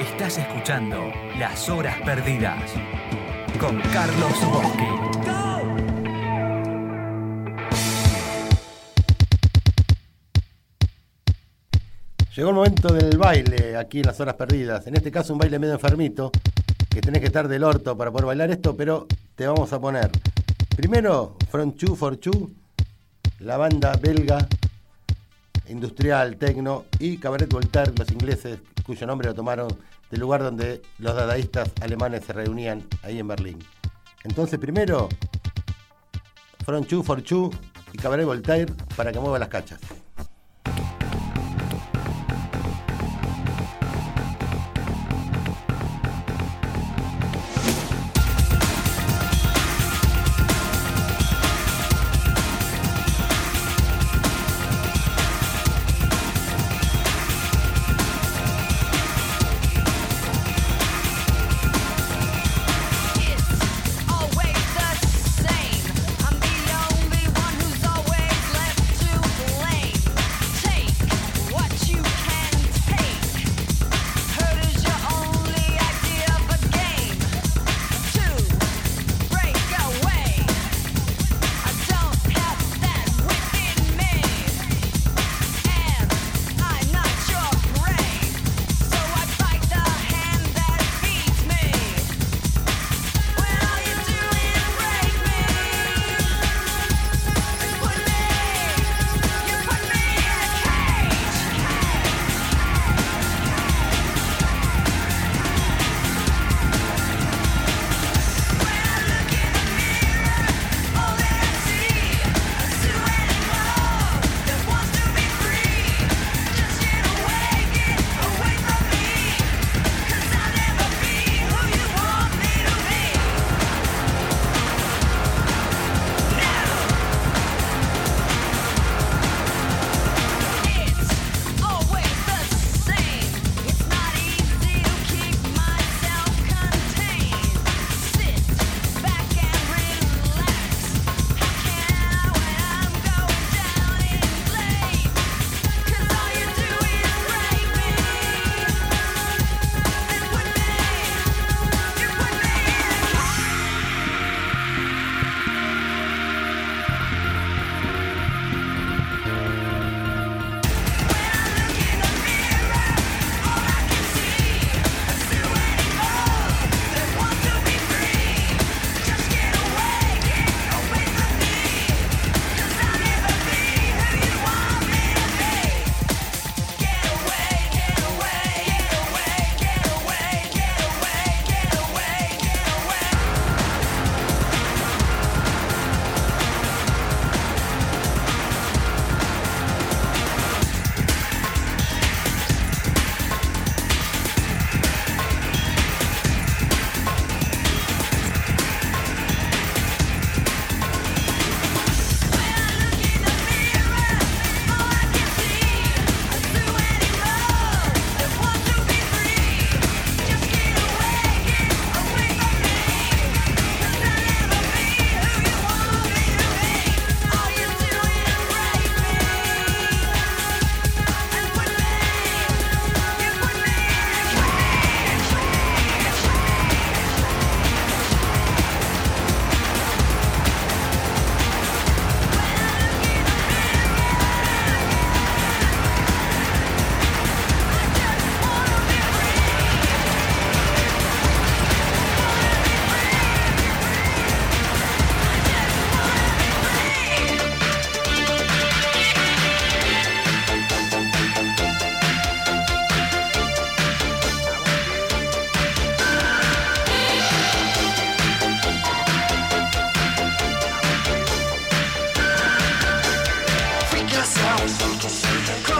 Estás escuchando Las Horas Perdidas con Carlos Bosque. Llegó el momento del baile aquí en las horas perdidas. En este caso un baile medio enfermito, que tenés que estar del orto para poder bailar esto, pero te vamos a poner primero From Chu for Chu, la banda belga industrial, tecno y Cabaret Voltaire, los ingleses, cuyo nombre lo tomaron del lugar donde los dadaístas alemanes se reunían ahí en Berlín. Entonces primero From Chu for Chu y Cabaret Voltaire para que mueva las cachas.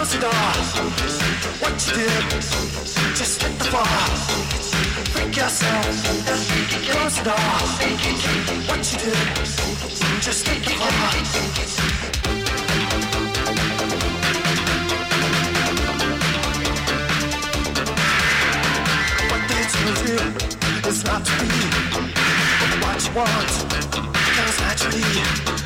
Door. What you did, just hit the floor. Freak yourself. Door. What you did, just hit the you is not to be. What you want comes naturally.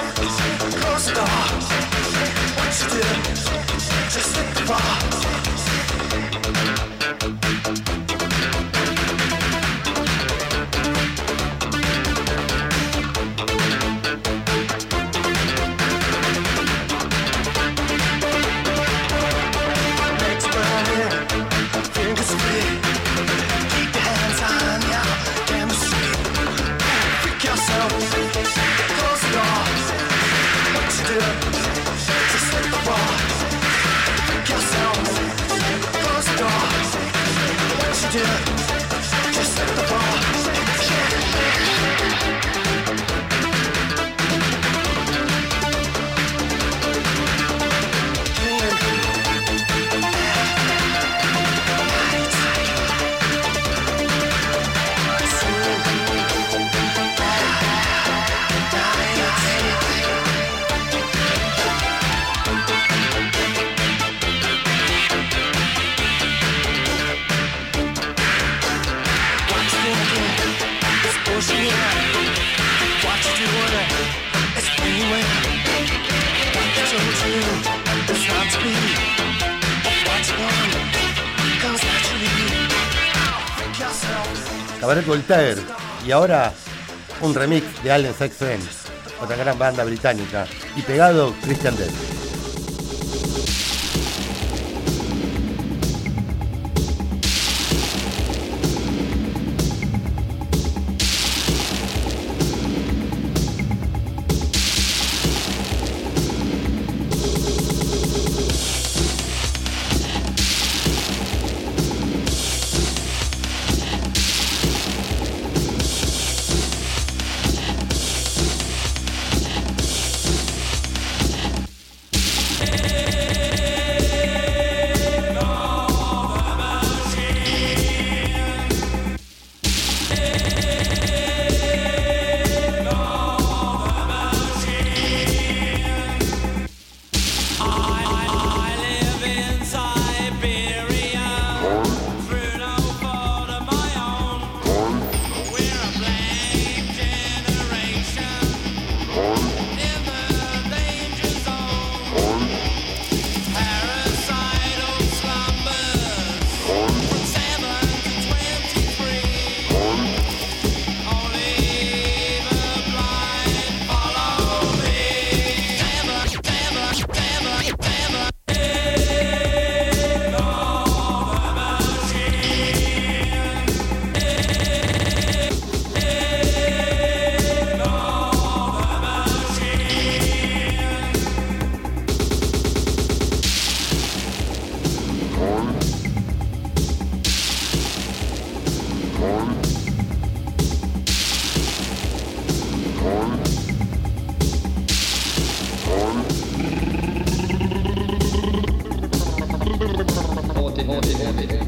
Thank you. Just let the Cabaret Voltaire y ahora un remix de Allen Saxon, otra gran banda británica, y pegado Christian Dell. 方針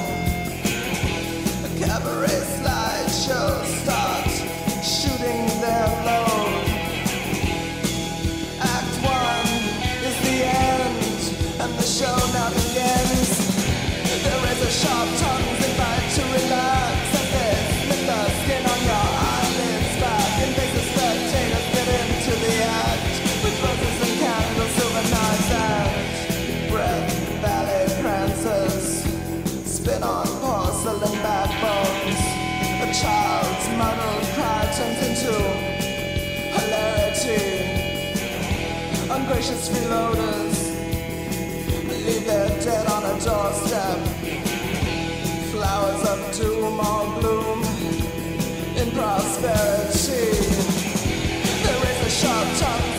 Living on porcelain backbones. A child's muddled cry turns into hilarity. Ungracious freeloaders leave their dead on a doorstep. Flowers of doom all bloom in prosperity. There is a sharp tongue.